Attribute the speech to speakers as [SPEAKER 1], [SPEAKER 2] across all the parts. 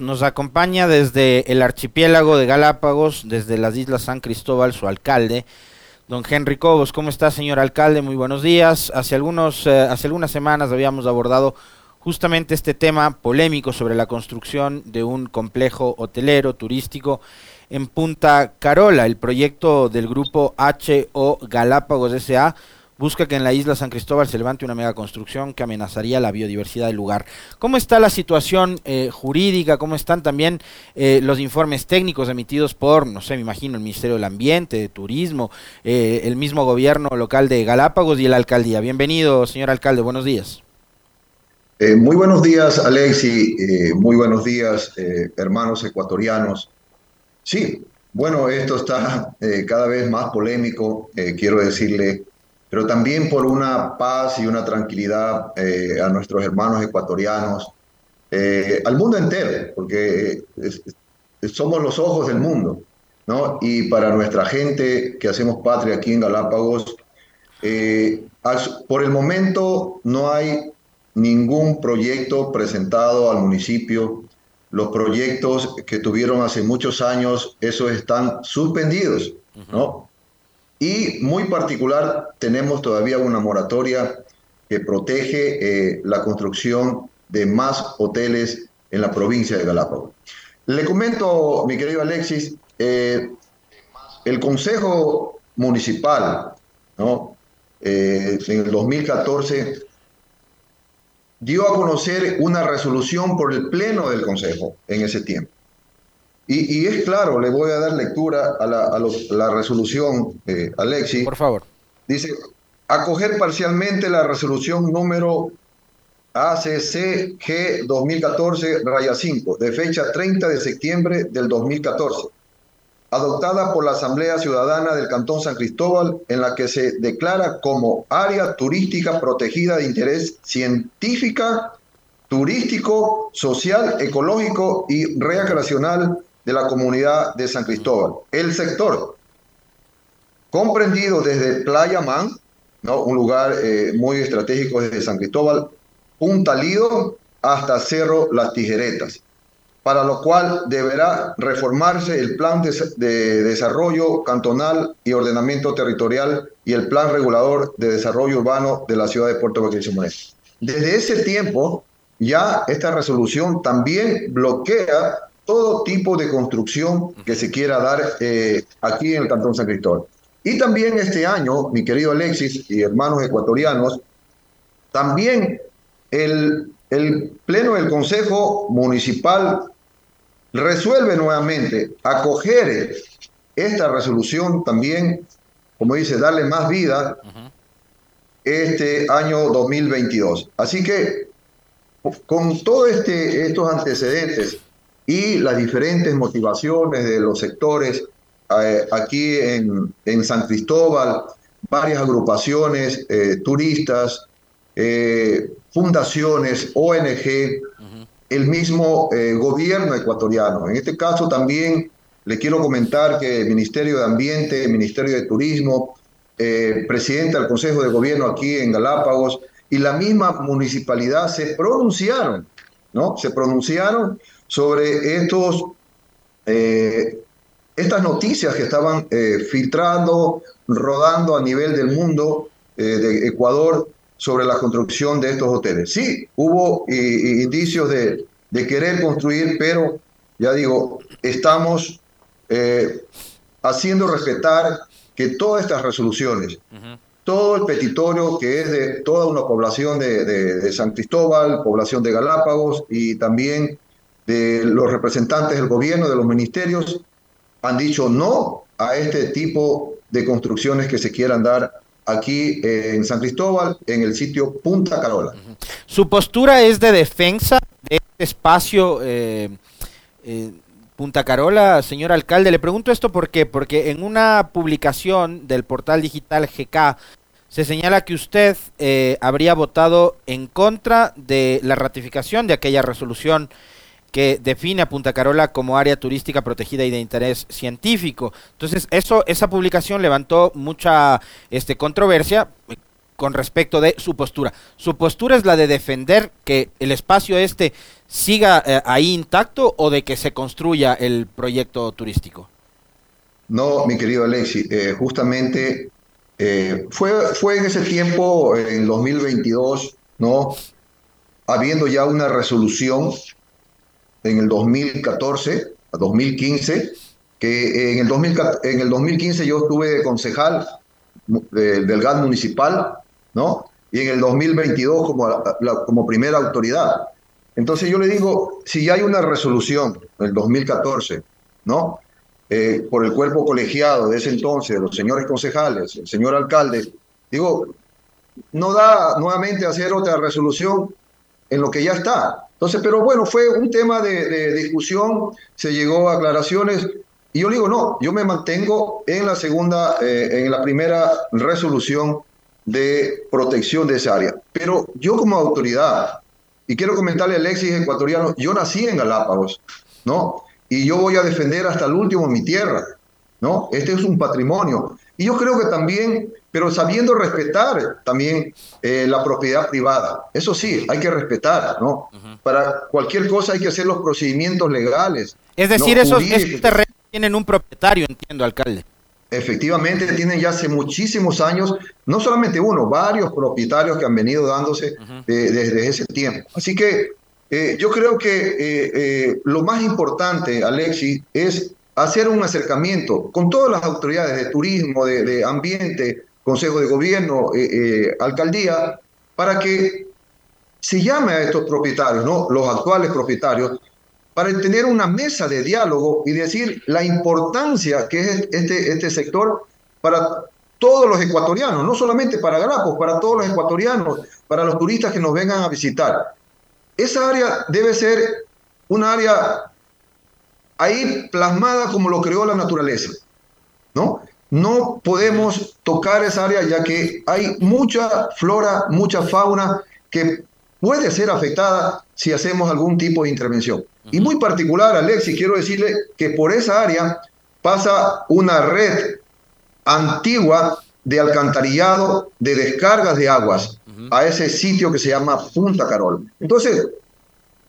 [SPEAKER 1] Nos acompaña desde el archipiélago de Galápagos, desde las Islas San Cristóbal, su alcalde, don Henry Cobos. ¿Cómo está, señor alcalde? Muy buenos días. Hace, algunos, eh, hace algunas semanas habíamos abordado justamente este tema polémico sobre la construcción de un complejo hotelero turístico en Punta Carola. El proyecto del grupo HO Galápagos S.A busca que en la isla San Cristóbal se levante una megaconstrucción que amenazaría la biodiversidad del lugar. ¿Cómo está la situación eh, jurídica? ¿Cómo están también eh, los informes técnicos emitidos por, no sé, me imagino, el Ministerio del Ambiente, de Turismo, eh, el mismo gobierno local de Galápagos y la alcaldía? Bienvenido, señor alcalde, buenos días.
[SPEAKER 2] muy buenos días, Alexi. muy buenos días, hermanos ecuatorianos. Sí, bueno, esto está cada vez más polémico. quiero decirle pero también por una paz y una tranquilidad eh, a nuestros hermanos ecuatorianos, eh, al mundo entero, porque somos los ojos del mundo, ¿no? Y para nuestra gente que hacemos patria aquí en Galápagos, eh, por el momento no hay ningún proyecto presentado al municipio. Los proyectos que tuvieron hace muchos años, esos están suspendidos, ¿no? Y muy particular, tenemos todavía una moratoria que protege eh, la construcción de más hoteles en la provincia de Galápagos. Le comento, mi querido Alexis, eh, el Consejo Municipal, ¿no? Eh, en el 2014, dio a conocer una resolución por el Pleno del Consejo en ese tiempo. Y, es claro, le voy a dar lectura a la, resolución, eh, Alexi.
[SPEAKER 1] Por favor.
[SPEAKER 2] Dice, acoger parcialmente la resolución número ACCG 2014-5, de fecha 30 de septiembre del 2014, adoptada por la Asamblea Ciudadana del Cantón San Cristóbal, en la que se declara como área turística protegida de interés científica, turístico, social, ecológico y recreacional de la comunidad de San Cristóbal. El sector, comprendido desde Playa Man, ¿no? un lugar eh, muy estratégico desde San Cristóbal, Punta Lido hasta Cerro Las Tijeretas, para lo cual deberá reformarse el plan de, desarrollo cantonal y ordenamiento territorial y el plan regulador de desarrollo urbano de la ciudad de Puerto Vallarta. Desde ese tiempo, ya esta resolución también bloquea todo tipo de construcción que se quiera dar eh, aquí en el Cantón San Cristóbal. Y también este año, mi querido Alexis y hermanos ecuatorianos, también el, el Pleno del Consejo Municipal resuelve nuevamente acoger esta resolución también, como dice, darle más vida este año 2022. Así que con todos este, estos antecedentes, y las diferentes motivaciones de los sectores eh, aquí en, en, San Cristóbal, varias agrupaciones, eh, turistas, eh, fundaciones, ONG, el mismo gobierno ecuatoriano. En este caso también le quiero comentar que el Ministerio de Ambiente, el Ministerio de Turismo, presidente del Consejo de Gobierno aquí en Galápagos y la misma municipalidad se pronunciaron, ¿no? Se pronunciaron sobre estos, eh, estas noticias que estaban eh, filtrando, rodando a nivel del mundo eh, de Ecuador sobre la construcción de estos hoteles. Sí, hubo indicios de, querer construir, pero ya digo, estamos haciendo respetar que todas estas resoluciones, todo el petitorio que es de toda una población de, de, San Cristóbal, población de Galápagos y también de los representantes del gobierno, de los ministerios, han dicho no a este tipo de construcciones que se quieran dar aquí eh, en San Cristóbal, en el sitio Punta Carola.
[SPEAKER 1] Su postura es de defensa de este espacio eh, eh, Punta Carola, señor alcalde. Le pregunto esto por qué, porque en una publicación del portal digital GK se señala que usted habría votado en contra de la ratificación de aquella resolución que define a Punta Carola como área turística protegida y de interés científico. Entonces, eso, esa publicación levantó mucha este, controversia con respecto de su postura. Su postura es la de defender que el espacio este siga eh, ahí intacto o de que se construya el proyecto turístico.
[SPEAKER 2] No, mi querido Alexi, eh, justamente eh, fue, fue en ese tiempo, en 2022, ¿no? Habiendo ya una resolución en el 2014 a 2015, que en el, 2000, en el 2015 yo estuve concejal del GAD municipal, ¿no? Y en el 2022 como, como primera autoridad. Entonces yo le digo, si hay una resolución del 2014, ¿no? Eh, por el cuerpo colegiado de ese entonces, los señores concejales, el señor alcalde, digo, no da nuevamente hacer otra resolución en lo que ya está. Entonces, pero bueno, fue un tema de, discusión, se llegó a aclaraciones, y yo digo, no, yo me mantengo en la segunda, eh, en la primera resolución de protección de esa área. Pero yo como autoridad, y quiero comentarle a Alexis ecuatoriano, yo nací en Galápagos, ¿no? y yo voy a defender hasta el último mi tierra, ¿no? Este es un patrimonio. Y yo creo que también, pero sabiendo respetar también eh, la propiedad privada. Eso sí, hay que respetar, ¿no? Para cualquier cosa hay que hacer los procedimientos legales.
[SPEAKER 1] Es decir, esos, terrenos tienen un propietario, entiendo, alcalde.
[SPEAKER 2] Efectivamente, tienen ya hace muchísimos años, no solamente uno, varios propietarios que han venido dándose desde ese tiempo. Así que eh, yo creo que eh, eh, lo más importante, Alexi, es hacer un acercamiento con todas las autoridades de turismo, de, ambiente, Consejo de Gobierno, alcaldía, para que se llame a estos propietarios, ¿no? los actuales propietarios, para tener una mesa de diálogo y decir la importancia que es este, este sector para todos los ecuatorianos, no solamente para Galapagos, para todos los ecuatorianos, para los turistas que nos vengan a visitar. Esa área debe ser un área ahí plasmada como lo creó la naturaleza, ¿no? No podemos tocar esa área ya que hay mucha flora, mucha fauna que puede ser afectada si hacemos algún tipo de intervención. Y muy particular, Alexis, quiero decirle que por esa área pasa una red antigua de alcantarillado, de descargas de aguas a ese sitio que se llama Punta Carol. Entonces,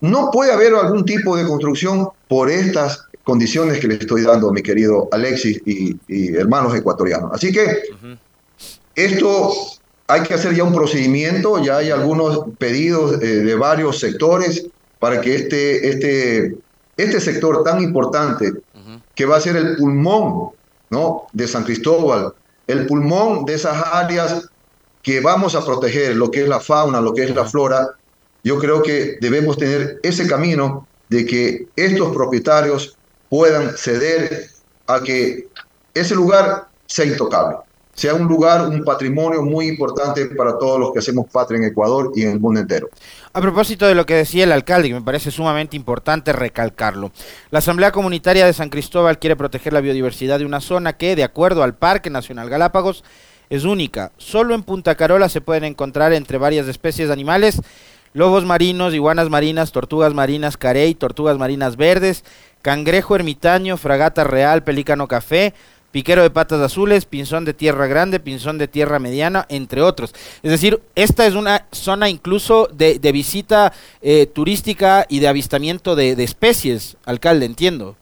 [SPEAKER 2] no puede haber algún tipo de construcción por estas condiciones que le estoy dando, mi querido Alexis y, hermanos ecuatorianos. Así que esto hay que hacer ya un procedimiento, ya hay algunos pedidos eh, de varios sectores para que este, este, este sector tan importante, que va a ser el pulmón ¿no? de San Cristóbal, el pulmón de esas áreas que vamos a proteger, lo que es la fauna, lo que es la flora, yo creo que debemos tener ese camino de que estos propietarios puedan ceder a que ese lugar sea intocable, sea un lugar, un patrimonio muy importante para todos los que hacemos patria en Ecuador y en el mundo entero.
[SPEAKER 1] A propósito de lo que decía el alcalde, que me parece sumamente importante recalcarlo, la Asamblea Comunitaria de San Cristóbal quiere proteger la biodiversidad de una zona que, de acuerdo al Parque Nacional Galápagos, es única. Solo en Punta Carola se pueden encontrar entre varias especies de animales lobos marinos, iguanas marinas, tortugas marinas carey, tortugas marinas verdes, cangrejo ermitaño, fragata real, pelícano café, piquero de patas azules, pinzón de tierra grande, pinzón de tierra mediana, entre otros. Es decir, esta es una zona incluso de, visita eh, turística y de avistamiento de especies, alcalde, entiendo.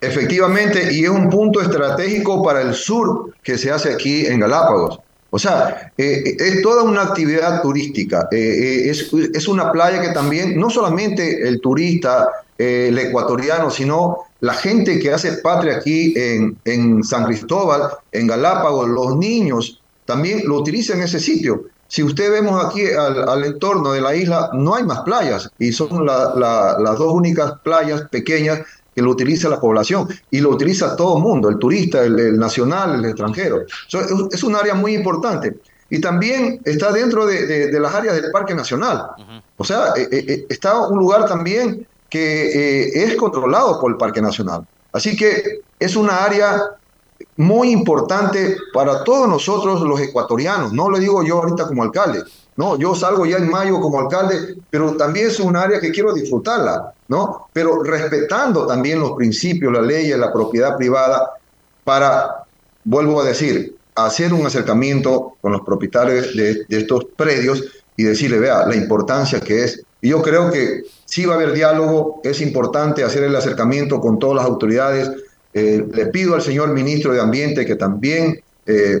[SPEAKER 2] Efectivamente, y es un punto estratégico para el sur que se hace aquí en Galápagos. O sea, eh, es toda una actividad turística. Eh, eh, es, una playa que también, no solamente el turista, el ecuatoriano, sino la gente que hace patria aquí en, en San Cristóbal, en Galápagos, los niños, también lo utilizan ese sitio. Si usted vemos aquí al, entorno de la isla, no hay más playas y son las dos únicas playas pequeñas que lo utiliza la población y lo utiliza todo el mundo, el turista, el, nacional, el extranjero. es un área muy importante. Y también está dentro de, las áreas del Parque Nacional. O sea, eh, eh, eh, está un lugar también que es controlado por el Parque Nacional. Así que es una área muy importante para todos nosotros los ecuatorianos. No lo digo yo ahorita como alcalde, no, yo salgo ya en mayo como alcalde, pero también es un área que quiero disfrutarla, ¿no? Pero respetando también los principios, las leyes, la propiedad privada, para, vuelvo a decir, hacer un acercamiento con los propietarios de, estos predios y decirle, vea, la importancia que es. Y yo creo que sí va a haber diálogo, es importante hacer el acercamiento con todas las autoridades. Eh, le pido al señor ministro de Ambiente que también eh,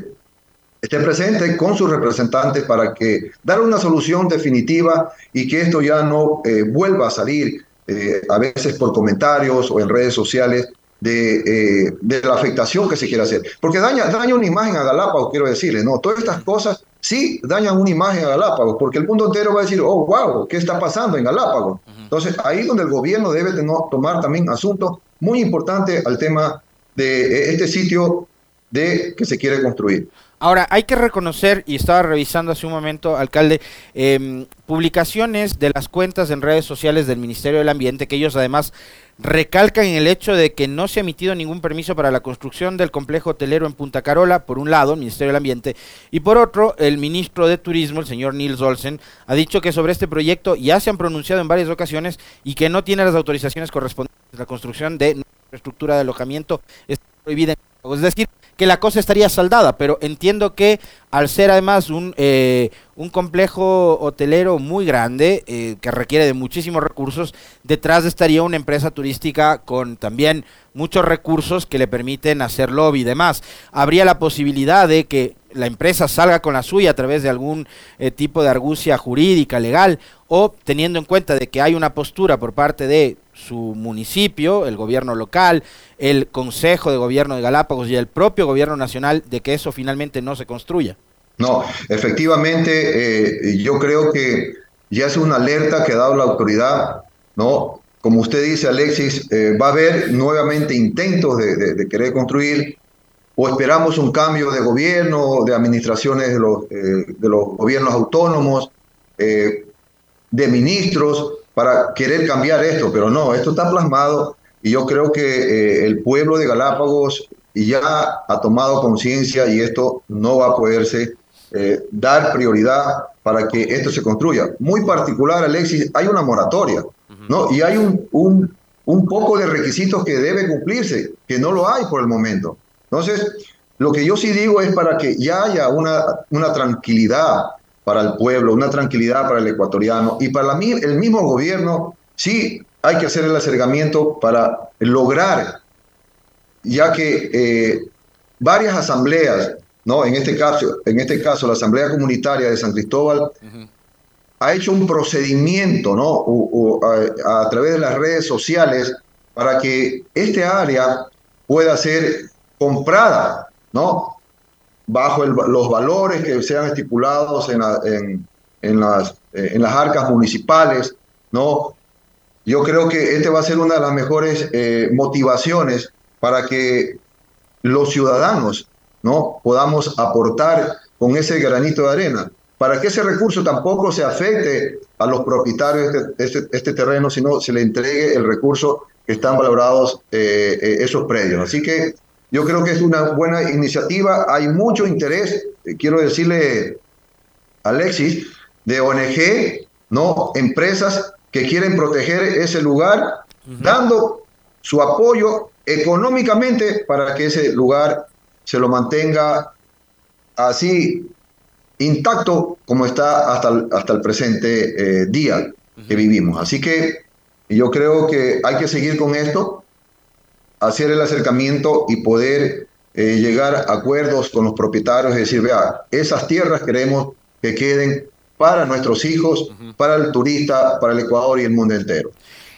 [SPEAKER 2] esté presente con sus representantes para que dar una solución definitiva y que esto ya no eh, vuelva a salir a veces por comentarios o en redes sociales de, de, la afectación que se quiere hacer. Porque daña, daña una imagen a Galápagos, quiero decirle, ¿no? Todas estas cosas sí dañan una imagen a Galápagos, porque el mundo entero va a decir, oh, wow, ¿qué está pasando en Galápagos? Entonces, ahí donde el gobierno debe de no, tomar también asuntos muy importantes al tema de este sitio de que se quiere construir.
[SPEAKER 1] Ahora, hay que reconocer, y estaba revisando hace un momento, alcalde, em, publicaciones de las cuentas en redes sociales del Ministerio del Ambiente, que ellos además recalcan el hecho de que no se ha emitido ningún permiso para la construcción del complejo hotelero en Punta Carola, por un lado, el Ministerio del Ambiente, y por otro, el ministro de Turismo, el señor Nils Olsen, ha dicho que sobre este proyecto ya se han pronunciado en varias ocasiones y que no tiene las autorizaciones correspondientes la construcción de infraestructura de alojamiento está prohibida. Es decir, que la cosa estaría saldada, pero entiendo que al ser además un, eh, un complejo hotelero muy grande, eh, que requiere de muchísimos recursos, detrás estaría una empresa turística con también muchos recursos que le permiten hacer lobby y demás. Habría la posibilidad de que la empresa salga con la suya a través de algún eh, tipo de argucia jurídica, legal, o teniendo en cuenta de que hay una postura por parte de su municipio, el gobierno local, el Consejo de Gobierno de Galápagos y el propio gobierno nacional de que eso finalmente no se construya.
[SPEAKER 2] No, efectivamente, eh, yo creo que ya es una alerta que ha dado la autoridad, ¿no? Como usted dice, Alexis, eh, va a haber nuevamente intentos de, querer construir o esperamos un cambio de gobierno, de administraciones de los, eh, de los gobiernos autónomos, de ministros, para querer cambiar esto, pero no, esto está plasmado y yo creo que el pueblo de Galápagos ya ha tomado conciencia y esto no va a poderse eh, dar prioridad para que esto se construya. Muy particular, Alexis, hay una moratoria, ¿no? Y hay un, un, un poco de requisitos que debe cumplirse, que no lo hay por el momento. Entonces, lo que yo sí digo es para que ya haya una, una tranquilidad para el pueblo, una tranquilidad para el ecuatoriano y para el mismo gobierno, sí hay que hacer el acercamiento para lograr, ya que eh, varias asambleas, ¿no? en, este caso, en este caso la Asamblea Comunitaria de San Cristóbal, ha hecho un procedimiento ¿no? a, a través de las redes sociales para que este área pueda ser comprada, ¿no? bajo los valores que sean estipulados en, en, las, eh, en las arcas municipales, ¿no? Yo creo que este va a ser una de las mejores eh, motivaciones para que los ciudadanos, ¿no? Podamos aportar con ese granito de arena, para que ese recurso tampoco se afecte a los propietarios de este, este, terreno, sino se le entregue el recurso que están valorados eh, esos predios. Así que yo creo que es una buena iniciativa. Hay mucho interés, eh, quiero decirle, Alexis, de ONG, ¿no? empresas que quieren proteger ese lugar, dando su apoyo económicamente para que ese lugar se lo mantenga así intacto como está hasta el, hasta el presente eh, día que vivimos. Así que yo creo que hay que seguir con esto hacer el acercamiento y poder eh, llegar a acuerdos con los propietarios y decir, vea, esas tierras queremos que queden para nuestros hijos, para el turista, para el Ecuador y el mundo entero.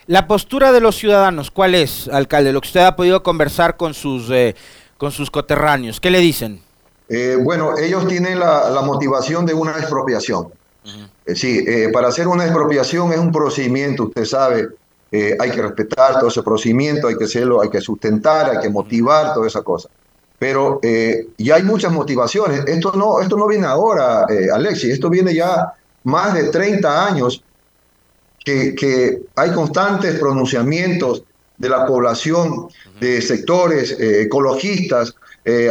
[SPEAKER 1] La postura de los ciudadanos, ¿cuál es, alcalde? Lo que usted ha podido conversar con sus, eh, con sus coterráneos, ¿qué le dicen?
[SPEAKER 2] Eh, bueno, ellos tienen la, motivación de una expropiación. sí, para hacer una expropiación es un procedimiento, usted sabe, eh, hay que respetar todo ese procedimiento, hay que hacerlo, hay que sustentar, hay que motivar, toda esa cosa. Pero eh, ya hay muchas motivaciones. Esto no, esto no viene ahora, eh, Alexis, esto viene ya más de 30 años que, que hay constantes pronunciamientos de la población, de sectores ecologistas,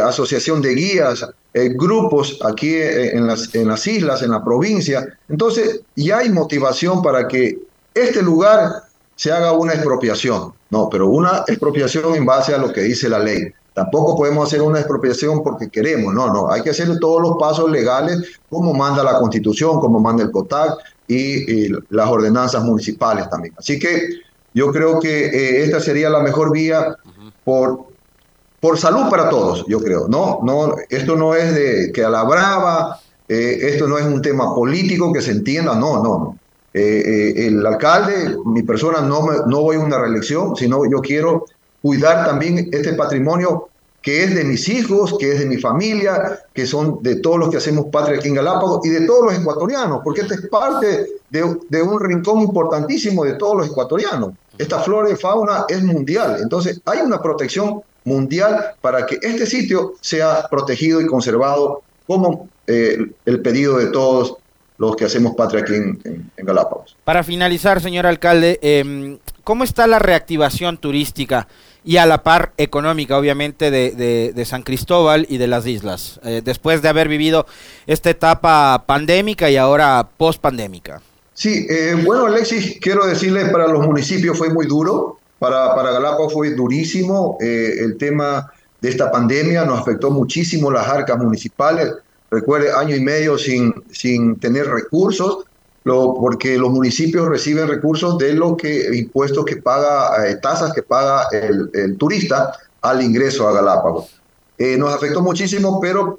[SPEAKER 2] asociación de guías, grupos aquí en las, en las islas, en la provincia. Entonces, ya hay motivación para que este lugar se haga una expropiación. No, pero una expropiación en base a lo que dice la ley. Tampoco podemos hacer una expropiación porque queremos, no, no, hay que hacer todos los pasos legales como manda la constitución, como manda el COTAC y, las ordenanzas municipales también. Así que yo creo que eh, esta sería la mejor vía por, por salud para todos, yo creo. No, no, esto no es de que a la brava, eh, esto no es un tema político que se entienda, no, no. Eh, el alcalde, mi persona, no, me, no voy a una reelección, sino yo quiero cuidar también este patrimonio que es de mis hijos, que es de mi familia, que son de todos los que hacemos patria aquí en Galápagos y de todos los ecuatorianos, porque esta es parte de, un rincón importantísimo de todos los ecuatorianos. Esta flora y fauna es mundial, entonces hay una protección mundial para que este sitio sea protegido y conservado como eh, el pedido de todos los que hacemos patria aquí en, Galápagos.
[SPEAKER 1] Para finalizar, señor alcalde, eh, ¿cómo está la reactivación turística y a la par económica, obviamente, de, San Cristóbal y de las islas, eh, después de haber vivido esta etapa pandémica y ahora post-pandémica?
[SPEAKER 2] Sí, eh, bueno, Alexis, quiero decirle, para los municipios fue muy duro, para, para Galápagos fue durísimo, eh, el tema de esta pandemia nos afectó muchísimo las arcas municipales, recuerde, año y medio sin, sin tener recursos, lo, porque los municipios reciben recursos de lo que impuestos que paga, eh, tasas que paga el, turista al ingreso a Galápagos. Eh, nos afectó muchísimo, pero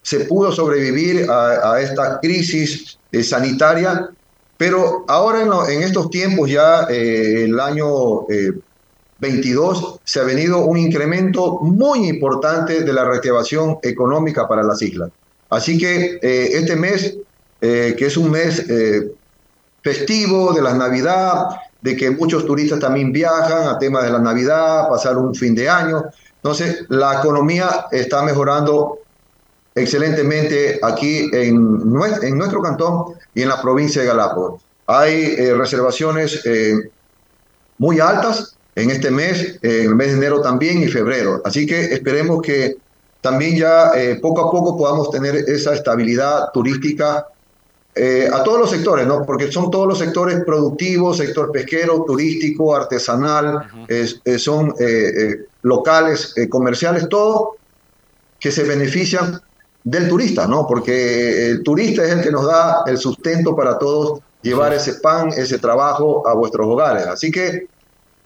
[SPEAKER 2] se pudo sobrevivir a, esta crisis eh, sanitaria, pero ahora en, estos tiempos, ya el año 22, se ha venido un incremento muy importante de la reactivación económica para las islas. Así que eh, este mes, eh, que es un mes eh, festivo de la Navidad, de que muchos turistas también viajan a temas de la Navidad, pasar un fin de año. Entonces, la economía está mejorando excelentemente aquí en nuestro, en nuestro cantón y en la provincia de Galápagos. Hay reservaciones muy altas en este mes, en el mes de enero también y febrero. Así que esperemos que también ya eh, poco a poco podamos tener esa estabilidad turística eh, a todos los sectores, ¿no? Porque son todos los sectores productivos, sector pesquero, turístico, artesanal, son eh, locales, comerciales, todo que se benefician del turista, ¿no? Porque el turista es el que nos da el sustento para todos llevar ese pan, ese trabajo a vuestros hogares. Así que,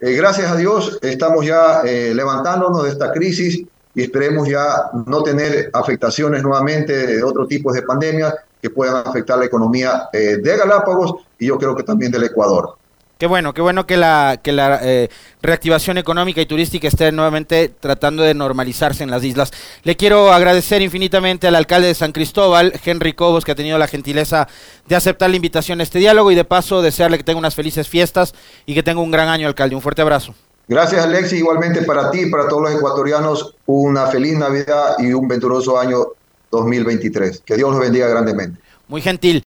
[SPEAKER 2] gracias a Dios, estamos ya levantándonos de esta crisis y esperemos ya no tener afectaciones nuevamente de otro tipo de pandemias que puedan afectar la economía eh, de Galápagos y yo creo que también del Ecuador.
[SPEAKER 1] Qué bueno, qué bueno que la, que la eh, reactivación económica y turística esté nuevamente tratando de normalizarse en las islas. Le quiero agradecer infinitamente al alcalde de San Cristóbal, Henry Cobos, que ha tenido la gentileza de aceptar la invitación a este diálogo y de paso desearle que tenga unas felices fiestas y que tenga un gran año, alcalde. Un fuerte abrazo.
[SPEAKER 2] Gracias, Alexi. Igualmente para ti y para todos los ecuatorianos, una feliz Navidad y un venturoso año 2023. Que Dios los bendiga grandemente.
[SPEAKER 1] Muy gentil.